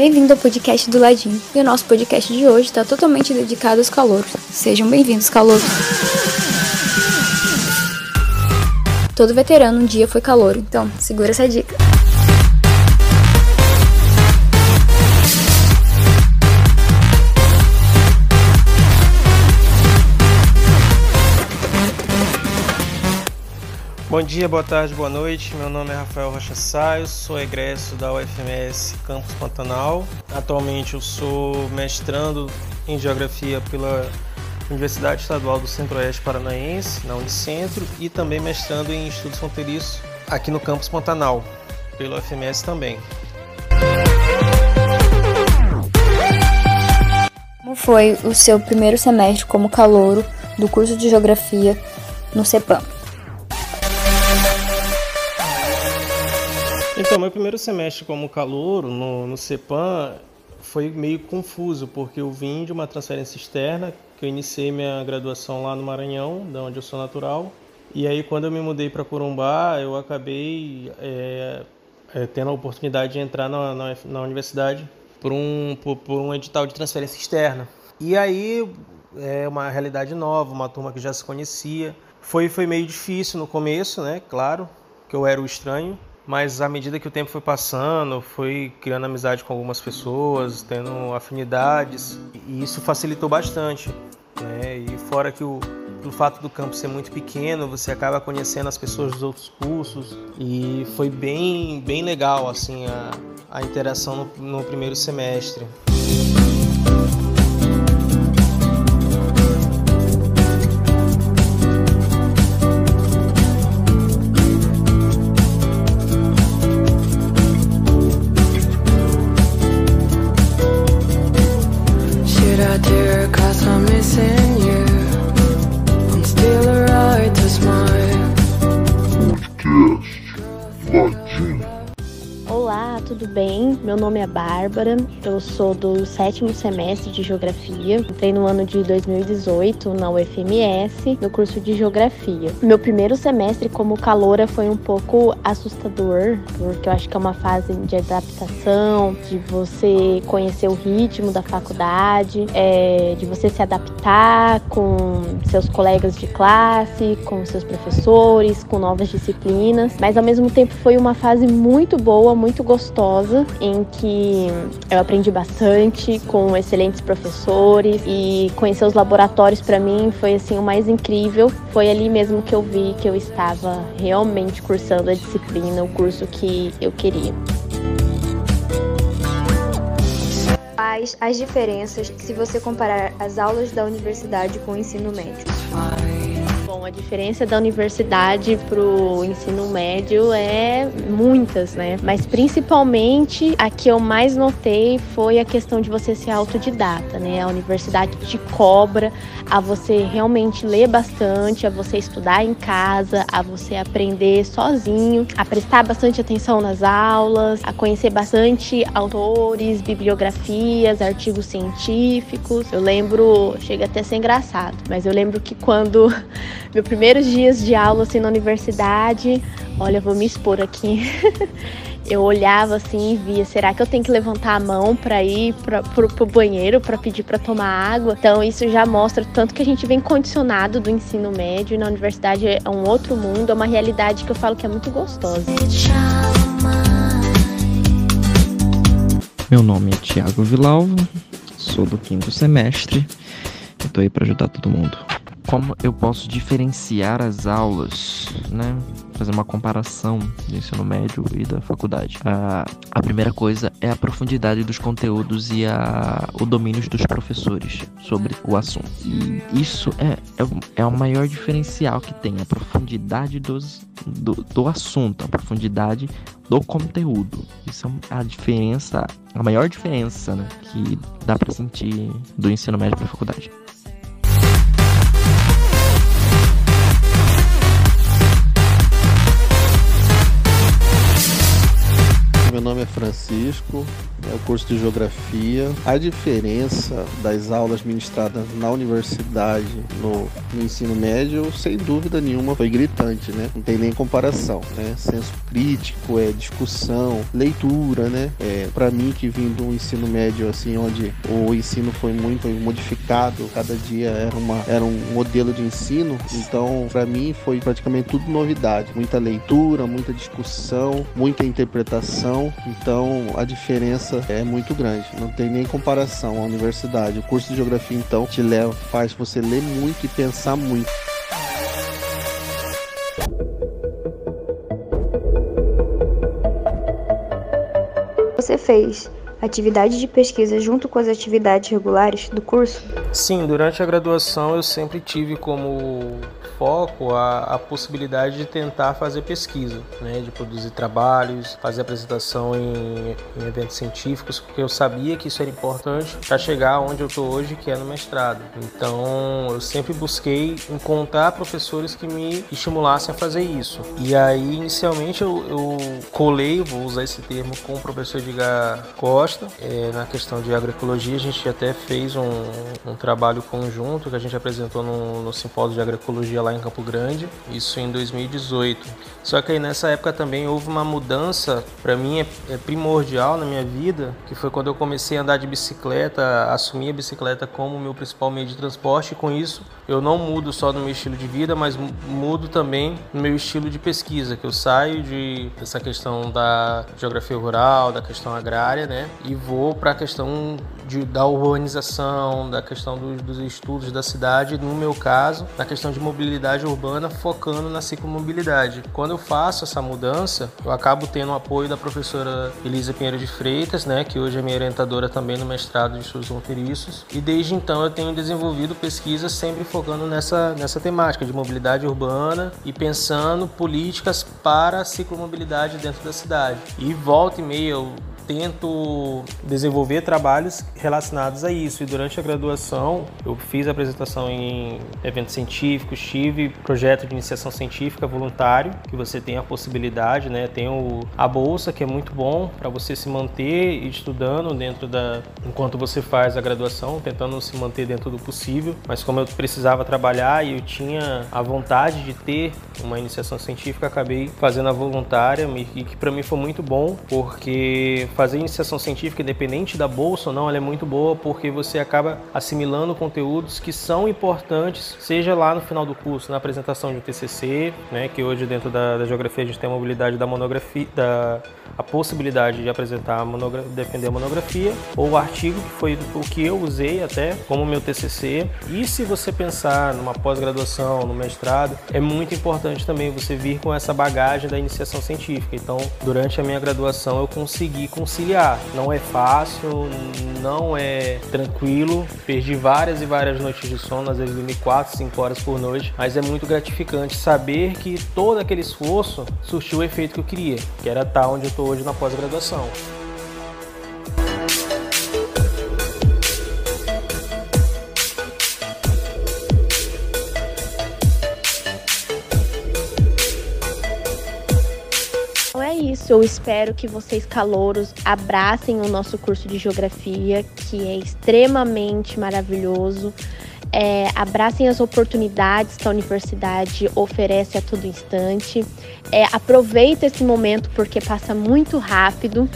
Bem-vindo ao podcast do Ladinho. E o nosso podcast de hoje está totalmente dedicado aos calouros. Sejam bem-vindos, calouros. Todo veterano um dia foi calouro, então segura essa dica. Bom dia, boa tarde, boa noite. Meu nome é Rafael Rocha Saio, sou egresso da UFMS Campus Pantanal. Atualmente eu sou mestrando em Geografia pela Universidade Estadual do Centro-Oeste Paranaense, na Unicentro, e também mestrando em Estudos Fronteiriços aqui no Campus Pantanal, pela UFMS também. Como foi o seu primeiro semestre como calouro do curso de Geografia no CEPAM? Então, meu primeiro semestre como calouro no, no CEPAM foi meio confuso, porque eu vim de uma transferência externa, que eu iniciei minha graduação lá no Maranhão, da onde eu sou natural. E aí, quando eu me mudei para Corumbá, eu acabei é, é, tendo a oportunidade de entrar na, na, na universidade por um, por, por, um edital de transferência externa. E aí, é uma realidade nova, uma turma que já se conhecia. Foi, foi meio difícil no começo, né? Claro, que eu era o estranho mas à medida que o tempo foi passando, foi criando amizade com algumas pessoas, tendo afinidades, e isso facilitou bastante. Né? E fora que o, pelo fato do campo ser muito pequeno, você acaba conhecendo as pessoas dos outros cursos e foi bem, bem legal assim a, a interação no, no primeiro semestre. got tear cause I'm bem? Meu nome é Bárbara, eu sou do sétimo semestre de Geografia. Entrei no ano de 2018 na UFMS, no curso de Geografia. Meu primeiro semestre como caloura foi um pouco assustador, porque eu acho que é uma fase de adaptação, de você conhecer o ritmo da faculdade, é, de você se adaptar com seus colegas de classe, com seus professores, com novas disciplinas. Mas ao mesmo tempo foi uma fase muito boa, muito gostosa em que eu aprendi bastante com excelentes professores e conhecer os laboratórios para mim foi assim o mais incrível. Foi ali mesmo que eu vi que eu estava realmente cursando a disciplina, o curso que eu queria. Quais as diferenças se você comparar as aulas da universidade com o ensino médio? Bom, a diferença da universidade para o ensino médio é muitas, né? Mas principalmente a que eu mais notei foi a questão de você ser autodidata, né? A universidade te cobra a você realmente ler bastante, a você estudar em casa, a você aprender sozinho, a prestar bastante atenção nas aulas, a conhecer bastante autores, bibliografias, artigos científicos. Eu lembro, chega até a ser engraçado, mas eu lembro que quando meus primeiros dias de aula assim na universidade, olha, vou me expor aqui. eu olhava assim e via, será que eu tenho que levantar a mão para ir para o banheiro para pedir para tomar água? Então isso já mostra tanto que a gente vem condicionado do ensino médio e na universidade é um outro mundo, é uma realidade que eu falo que é muito gostosa. Meu nome é Tiago Vilalvo, sou do quinto semestre e tô aí para ajudar todo mundo como eu posso diferenciar as aulas, né? Fazer uma comparação do ensino médio e da faculdade. A, a primeira coisa é a profundidade dos conteúdos e a, o domínio dos professores sobre o assunto. E isso é, é, é o maior diferencial que tem, a profundidade dos, do, do assunto, a profundidade do conteúdo. Isso é a diferença, a maior diferença né, que dá para sentir do ensino médio para a faculdade. Francisco, é o curso de Geografia. A diferença das aulas ministradas na universidade, no, no ensino médio, sem dúvida nenhuma, foi gritante, né? Não tem nem comparação, né? Senso crítico, é discussão, leitura, né? É, para mim que vim do ensino médio, assim, onde o ensino foi muito modificado, cada dia era, uma, era um modelo de ensino, então para mim foi praticamente tudo novidade. Muita leitura, muita discussão, muita interpretação, então a diferença é muito grande, não tem nem comparação à universidade. O curso de geografia então te leva, faz você ler muito e pensar muito. Você fez atividade de pesquisa junto com as atividades regulares do curso? Sim, durante a graduação eu sempre tive como foco a, a possibilidade de tentar fazer pesquisa, né, de produzir trabalhos, fazer apresentação em, em eventos científicos, porque eu sabia que isso era importante para chegar onde eu estou hoje, que é no mestrado. Então eu sempre busquei encontrar professores que me estimulassem a fazer isso. E aí inicialmente eu, eu colei, vou usar esse termo, com o professor Edgar Costa, é, na questão de agroecologia. A gente até fez um, um trabalho conjunto que a gente apresentou no, no simpósio de agroecologia lá lá em Campo Grande, isso em 2018. Só que aí nessa época também houve uma mudança, para mim é, é, primordial na minha vida, que foi quando eu comecei a andar de bicicleta, assumi a bicicleta como meu principal meio de transporte, e com isso eu não mudo só no meu estilo de vida, mas mudo também no meu estilo de pesquisa, que eu saio de essa questão da geografia rural, da questão agrária, né, e vou para a questão de, da urbanização, da questão dos, dos estudos da cidade, no meu caso, na questão de mobilidade urbana, focando na ciclomobilidade. Quando eu faço essa mudança, eu acabo tendo o apoio da professora Elisa Pinheiro de Freitas, né, que hoje é minha orientadora também no mestrado de estudos fronteiriços. E desde então eu tenho desenvolvido pesquisas sempre focando nessa, nessa temática de mobilidade urbana e pensando políticas para a ciclomobilidade dentro da cidade. E volta e meia eu tento desenvolver trabalhos relacionados a isso. E durante a graduação, eu fiz apresentação em eventos científicos, tive projeto de iniciação científica voluntário, que você tem a possibilidade, né? Tem o, a bolsa, que é muito bom para você se manter estudando dentro da. enquanto você faz a graduação, tentando se manter dentro do possível. Mas como eu precisava trabalhar e eu tinha a vontade de ter uma iniciação científica, acabei fazendo a voluntária e que para mim foi muito bom, porque fazer iniciação científica, independente da bolsa ou não, ela é muito boa porque você acaba assimilando conteúdos que são importantes, seja lá no final do curso, na apresentação de um TCC, né, que hoje dentro da, da geografia a gente tem a mobilidade da monografia, da, a possibilidade de apresentar, a defender a monografia, ou o artigo, que foi o que eu usei até como meu TCC. E se você pensar numa pós-graduação, no mestrado, é muito importante também você vir com essa bagagem da iniciação científica. Então, durante a minha graduação, eu consegui conciliar. Não é fácil, não é tranquilo. Perdi várias e várias noites de sono, às vezes dormi 4, 5 horas por noite, mas é muito gratificante saber que todo aquele esforço surtiu o efeito que eu queria, que era estar onde eu estou hoje na pós-graduação. Isso, eu espero que vocês calouros abracem o nosso curso de geografia, que é extremamente maravilhoso. É, abracem as oportunidades que a universidade oferece a todo instante. É, aproveita esse momento porque passa muito rápido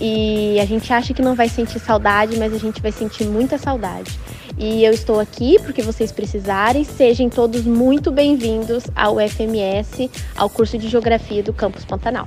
e a gente acha que não vai sentir saudade, mas a gente vai sentir muita saudade. E eu estou aqui porque vocês precisarem. Sejam todos muito bem-vindos ao FMS, ao curso de Geografia do Campus Pantanal.